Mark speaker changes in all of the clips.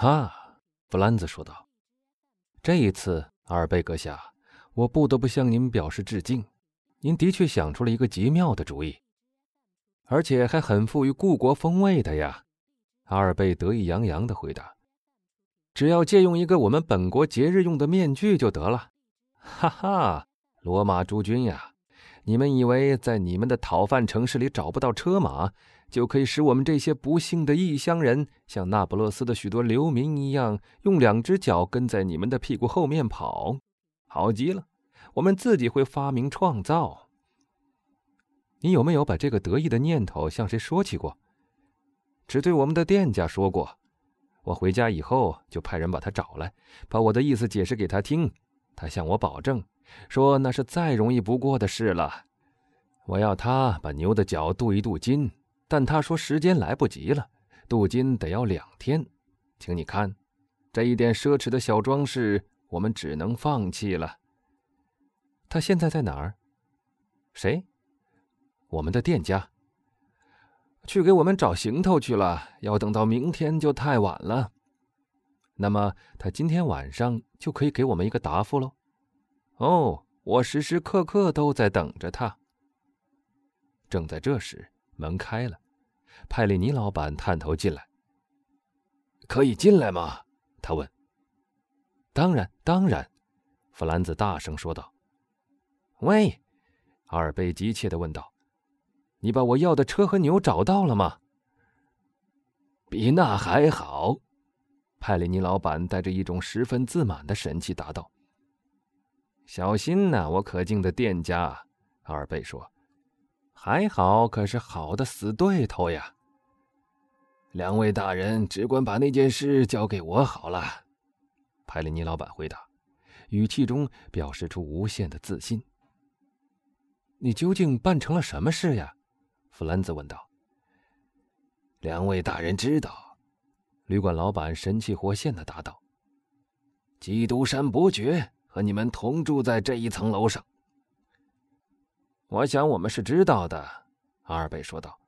Speaker 1: 哈，弗兰兹说道：“这一次，阿尔贝阁下，我不得不向您表示致敬。您的确想出了一个极妙的主意，而且还很富于故国风味的呀。”阿尔贝得意洋洋的回答：“只要借用一个我们本国节日用的面具就得了。”哈哈，罗马诸君呀，你们以为在你们的讨饭城市里找不到车马？就可以使我们这些不幸的异乡人，像那不勒斯的许多流民一样，用两只脚跟在你们的屁股后面跑，好极了！我们自己会发明创造。你有没有把这个得意的念头向谁说起过？只对我们的店家说过。我回家以后就派人把他找来，把我的意思解释给他听。他向我保证，说那是再容易不过的事了。我要他把牛的脚镀一镀金。但他说时间来不及了，镀金得要两天，请你看，这一点奢侈的小装饰，我们只能放弃了。他现在在哪儿？谁？我们的店家。去给我们找行头去了，要等到明天就太晚了。那么他今天晚上就可以给我们一个答复喽。哦，我时时刻刻都在等着他。正在这时。门开了，派里尼老板探头进来。可以进来吗？他问。当然，当然，弗兰兹大声说道。喂，阿尔贝急切的问道：“你把我要的车和牛找到了吗？”
Speaker 2: 比那还好，派里尼老板带着一种十分自满的神气答道。
Speaker 1: 小心呐，我可敬的店家，阿尔贝说。还好，可是好的死对头呀！
Speaker 2: 两位大人只管把那件事交给我好了。”
Speaker 1: 派里尼老板回答，语气中表示出无限的自信。“你究竟办成了什么事呀？”弗兰兹问道。
Speaker 2: “两位大人知道。”
Speaker 1: 旅馆老板神气活现的答道，“
Speaker 2: 基督山伯爵和你们同住在这一层楼上。”
Speaker 1: 我想我们是知道的，阿尔贝说道。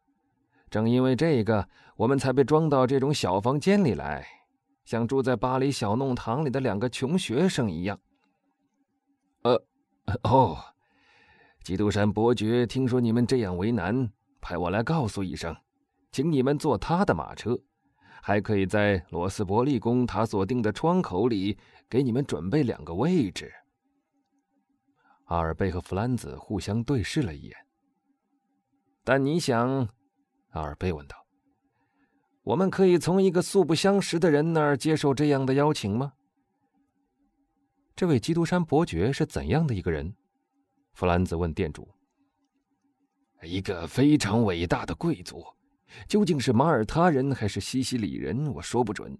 Speaker 1: 正因为这个，我们才被装到这种小房间里来，像住在巴黎小弄堂里的两个穷学生一样。
Speaker 2: 呃，哦，基督山伯爵听说你们这样为难，派我来告诉一声，请你们坐他的马车，还可以在罗斯伯利宫他所定的窗口里给你们准备两个位置。
Speaker 1: 阿尔贝和弗兰兹互相对视了一眼。但你想，阿尔贝问道：“我们可以从一个素不相识的人那儿接受这样的邀请吗？”这位基督山伯爵是怎样的一个人？弗兰兹问店主。
Speaker 2: “一个非常伟大的贵族，究竟是马耳他人还是西西里人，我说不准。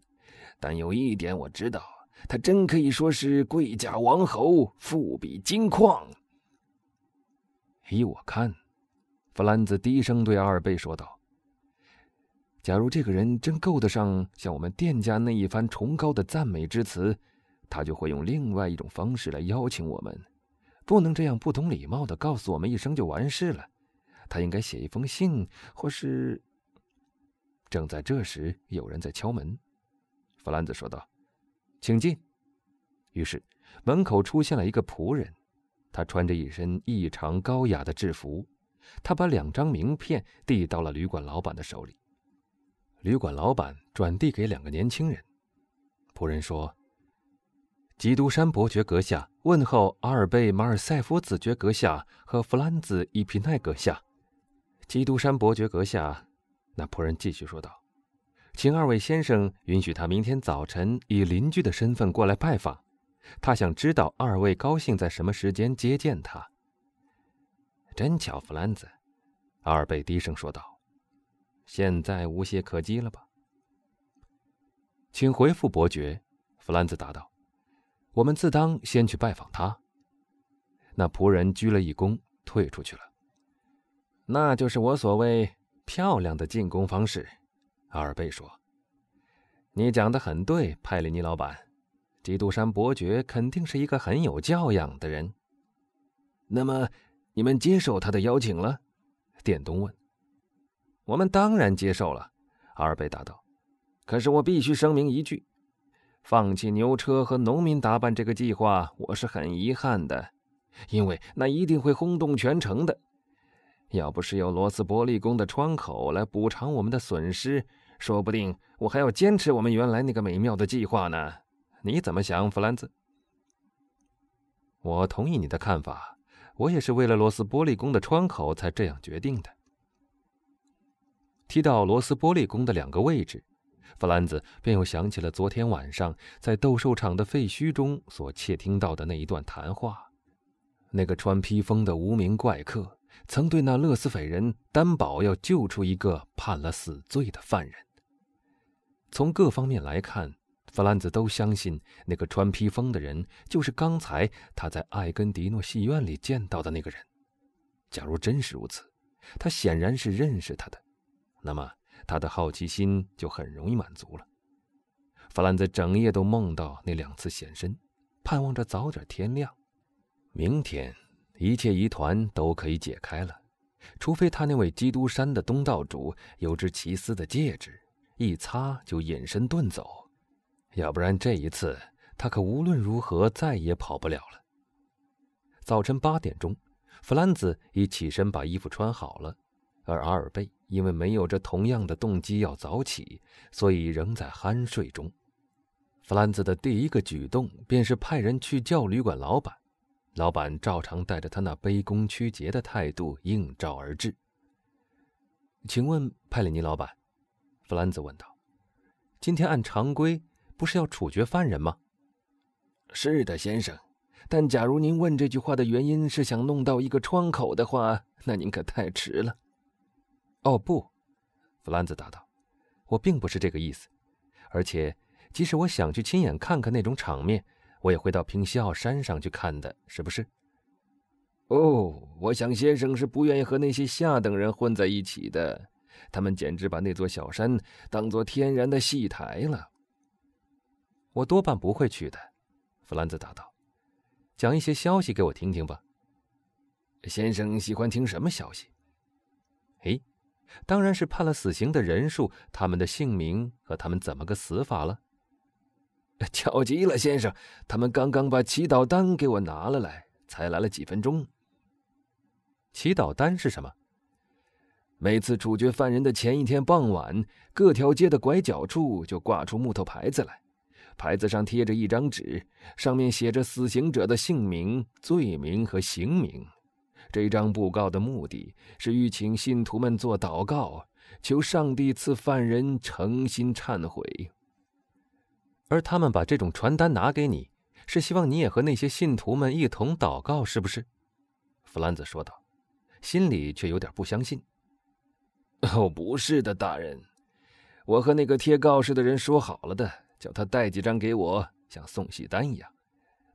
Speaker 2: 但有一点我知道。”他真可以说是贵甲王侯，富比金矿。
Speaker 1: 依我看，弗兰兹低声对阿尔贝说道：“假如这个人真够得上像我们店家那一番崇高的赞美之词，他就会用另外一种方式来邀请我们，不能这样不懂礼貌的告诉我们一声就完事了。他应该写一封信，或是……”正在这时，有人在敲门。弗兰兹说道。请进。于是，门口出现了一个仆人，他穿着一身异常高雅的制服。他把两张名片递到了旅馆老板的手里。旅馆老板转递给两个年轻人。仆人说：“基督山伯爵阁下问候阿尔贝马尔塞夫子爵阁下和弗兰兹伊皮奈阁下。”基督山伯爵阁下，那仆人继续说道。请二位先生允许他明天早晨以邻居的身份过来拜访，他想知道二位高兴在什么时间接见他。真巧，弗兰兹，阿尔贝低声说道：“现在无懈可击了吧？”请回复伯爵，弗兰兹答道：“我们自当先去拜访他。”那仆人鞠了一躬，退出去了。那就是我所谓漂亮的进攻方式。阿尔贝说：“你讲的很对，派里尼老板。基督山伯爵肯定是一个很有教养的人。
Speaker 2: 那么，你们接受他的邀请了？”
Speaker 1: 店东问。“我们当然接受了。”阿尔贝答道。“可是我必须声明一句：
Speaker 2: 放弃牛车和农民打扮这个计划，我是很遗憾的，因为那一定会轰动全城的。要不是有罗斯伯利宫的窗口来补偿我们的损失，说不定我还要坚持我们原来那个美妙的计划呢。你怎么想，弗兰兹？
Speaker 1: 我同意你的看法，我也是为了罗斯伯利宫的窗口才这样决定的。提到罗斯伯利宫的两个位置，弗兰兹便又想起了昨天晚上在斗兽场的废墟中所窃听到的那一段谈话。那个穿披风的无名怪客曾对那勒斯斐人担保要救出一个判了死罪的犯人。从各方面来看，弗兰兹都相信那个穿披风的人就是刚才他在艾根迪诺戏院里见到的那个人。假如真是如此，他显然是认识他的。那么，他的好奇心就很容易满足了。弗兰兹整夜都梦到那两次现身，盼望着早点天亮。明天，一切疑团都可以解开了，除非他那位基督山的东道主有只奇思的戒指，一擦就隐身遁走。要不然，这一次他可无论如何再也跑不了了。早晨八点钟，弗兰兹已起身把衣服穿好了，而阿尔贝。因为没有着同样的动机要早起，所以仍在酣睡中。弗兰兹的第一个举动便是派人去叫旅馆老板。老板照常带着他那卑躬屈节的态度应召而至。请问派里尼老板，弗兰兹问道：“今天按常规不是要处决犯人吗？”“
Speaker 2: 是的，先生。但假如您问这句话的原因是想弄到一个窗口的话，那您可太迟了。”
Speaker 1: 哦不，弗兰兹答道：“我并不是这个意思。而且，即使我想去亲眼看看那种场面，我也会到平西奥山上去看的，是不是？”
Speaker 2: 哦，我想先生是不愿意和那些下等人混在一起的。他们简直把那座小山当做天然的戏台了。
Speaker 1: 我多半不会去的，弗兰兹答道：“讲一些消息给我听听吧。”
Speaker 2: 先生喜欢听什么消息？
Speaker 1: 诶。当然是判了死刑的人数、他们的姓名和他们怎么个死法了。
Speaker 2: 巧极了，先生，他们刚刚把祈祷单给我拿了来，才来了几分钟。
Speaker 1: 祈祷单是什么？
Speaker 2: 每次处决犯人的前一天傍晚，各条街的拐角处就挂出木头牌子来，牌子上贴着一张纸，上面写着死刑者的姓名、罪名和刑名。这张布告的目的是欲请信徒们做祷告，求上帝赐犯人诚心忏悔。
Speaker 1: 而他们把这种传单拿给你，是希望你也和那些信徒们一同祷告，是不是？弗兰兹说道，心里却有点不相信。
Speaker 2: 哦，不是的，大人，我和那个贴告示的人说好了的，叫他带几张给我，像送喜单一样。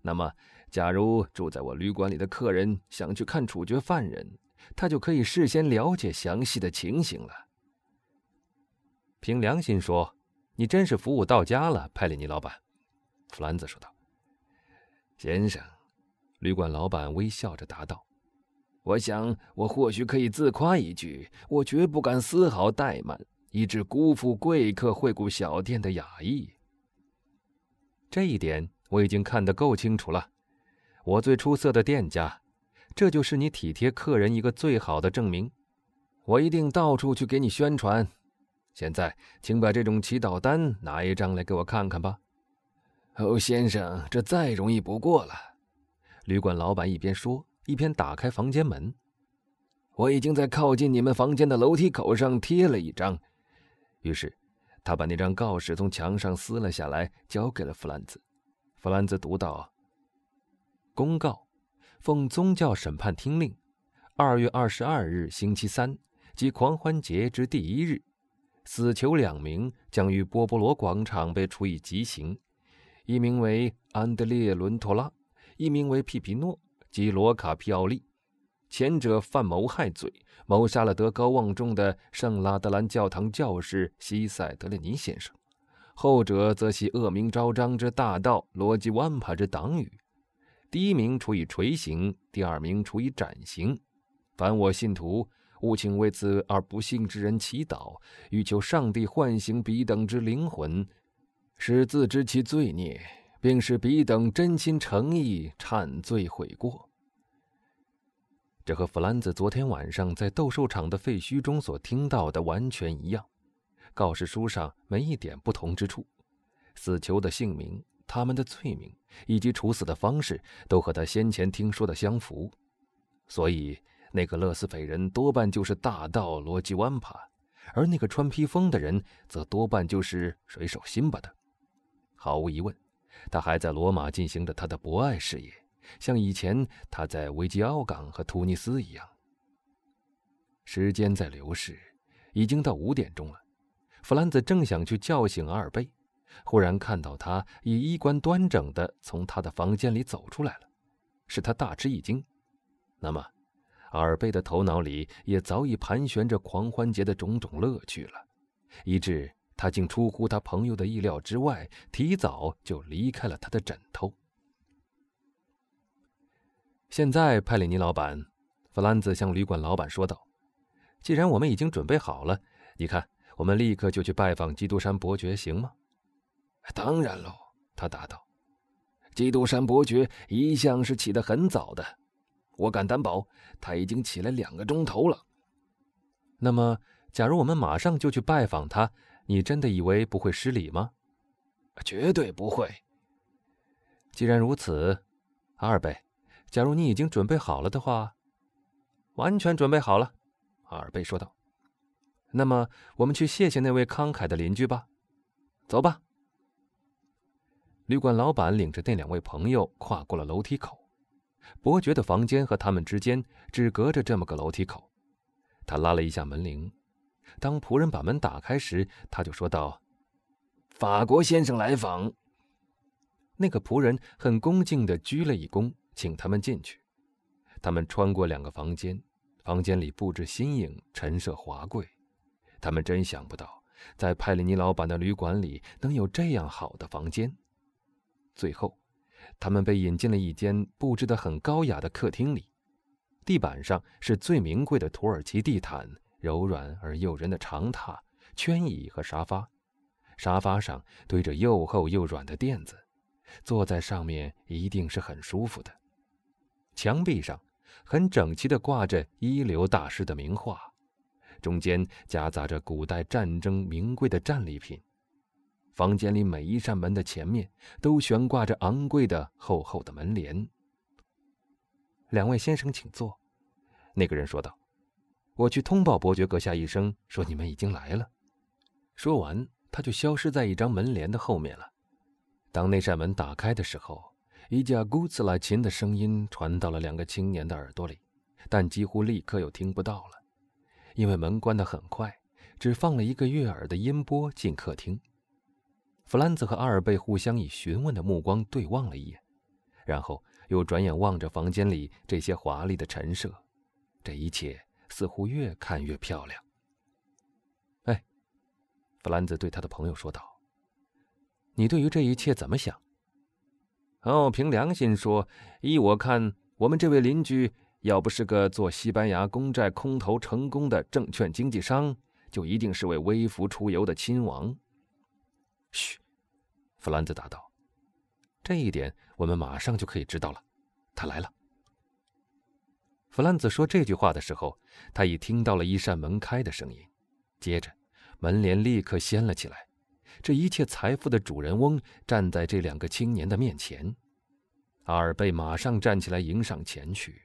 Speaker 2: 那么。假如住在我旅馆里的客人想去看处决犯人，他就可以事先了解详细的情形了。
Speaker 1: 凭良心说，你真是服务到家了，派里尼老板。”弗兰兹说道。
Speaker 2: “先生，”旅馆老板微笑着答道，“我想我或许可以自夸一句：我绝不敢丝毫怠慢，以致辜负贵客惠顾小店的雅意。
Speaker 1: 这一点我已经看得够清楚了。”我最出色的店家，这就是你体贴客人一个最好的证明。我一定到处去给你宣传。现在，请把这种祈祷单拿一张来给我看看吧。
Speaker 2: 哦，先生，这再容易不过了。
Speaker 1: 旅馆老板一边说，一边打开房间门。
Speaker 2: 我已经在靠近你们房间的楼梯口上贴了一张。
Speaker 1: 于是，他把那张告示从墙上撕了下来，交给了弗兰兹。弗兰兹读道。公告：奉宗教审判听令，二月二十二日星期三，即狂欢节之第一日，死囚两名将于波波罗广场被处以极刑，一名为安德烈·伦托拉，一名为皮皮诺及罗卡皮奥利。前者犯谋害罪，谋杀了德高望重的圣拉德兰教堂教士西塞德列尼先生；后者则系恶名昭彰之大盗罗吉万帕之党羽。第一名处以锤刑，第二名处以斩刑。凡我信徒，务请为此而不幸之人祈祷，欲求上帝唤醒彼等之灵魂。
Speaker 2: 使自知其罪孽，并使彼等真心诚意忏罪悔过。
Speaker 1: 这和弗兰兹昨天晚上在斗兽场的废墟中所听到的完全一样，告示书上没一点不同之处。死囚的姓名、他们的罪名以及处死的方式，都和他先前听说的相符。所以，那个勒斯斐人多半就是大盗罗基万帕，而那个穿披风的人则多半就是水手辛巴的。毫无疑问，他还在罗马进行着他的博爱事业，像以前他在维吉奥港和突尼斯一样。时间在流逝，已经到五点钟了。弗兰兹正想去叫醒阿尔贝，忽然看到他以衣冠端正地从他的房间里走出来了，使他大吃一惊。那么，尔贝的头脑里也早已盘旋着狂欢节的种种乐趣了，以致他竟出乎他朋友的意料之外，提早就离开了他的枕头。现在，派里尼老板，弗兰兹向旅馆老板说道：“既然我们已经准备好了，你看，我们立刻就去拜访基督山伯爵，行吗？”“
Speaker 2: 当然喽。”他答道，“基督山伯爵一向是起得很早的。”我敢担保，他已经起来两个钟头了。
Speaker 1: 那么，假如我们马上就去拜访他，你真的以为不会失礼吗？
Speaker 2: 绝对不会。
Speaker 1: 既然如此，阿尔贝，假如你已经准备好了的话，
Speaker 3: 完全准备好了，
Speaker 1: 阿尔贝说道。那么，我们去谢谢那位慷慨的邻居吧。
Speaker 3: 走吧。
Speaker 1: 旅馆老板领着那两位朋友跨过了楼梯口。伯爵的房间和他们之间只隔着这么个楼梯口，他拉了一下门铃。当仆人把门打开时，他就说道：“
Speaker 2: 法国先生来访。”
Speaker 1: 那个仆人很恭敬地鞠了一躬，请他们进去。他们穿过两个房间，房间里布置新颖，陈设华贵。他们真想不到，在派里尼老板的旅馆里能有这样好的房间。最后。他们被引进了一间布置得很高雅的客厅里，地板上是最名贵的土耳其地毯，柔软而诱人的长榻、圈椅和沙发，沙发上堆着又厚又软的垫子，坐在上面一定是很舒服的。墙壁上很整齐地挂着一流大师的名画，中间夹杂着古代战争名贵的战利品。房间里每一扇门的前面都悬挂着昂贵的厚厚的门帘。两位先生，请坐。”那个人说道，“我去通报伯爵阁下一声，说你们已经来了。”说完，他就消失在一张门帘的后面了。当那扇门打开的时候，一架古兹拉琴的声音传到了两个青年的耳朵里，但几乎立刻又听不到了，因为门关得很快，只放了一个悦耳的音波进客厅。弗兰兹和阿尔贝互相以询问的目光对望了一眼，然后又转眼望着房间里这些华丽的陈设，这一切似乎越看越漂亮。哎，弗兰兹对他的朋友说道：“你对于这一切怎么想？”
Speaker 3: 哦，凭良心说，依我看，我们这位邻居要不是个做西班牙公债空头成功的证券经纪商，就一定是位微服出游的亲王。
Speaker 1: 嘘，弗兰兹答道：“这一点我们马上就可以知道了。他来了。”弗兰兹说这句话的时候，他已听到了一扇门开的声音，接着门帘立刻掀了起来。这一切财富的主人翁站在这两个青年的面前。阿尔贝马上站起来迎上前去，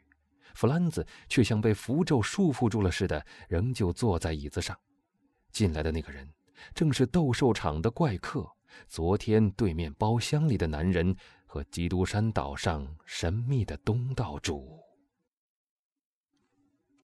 Speaker 1: 弗兰兹却像被符咒束缚住了似的，仍旧坐在椅子上。进来的那个人。正是斗兽场的怪客，昨天对面包厢里的男人和基督山岛上神秘的东道主。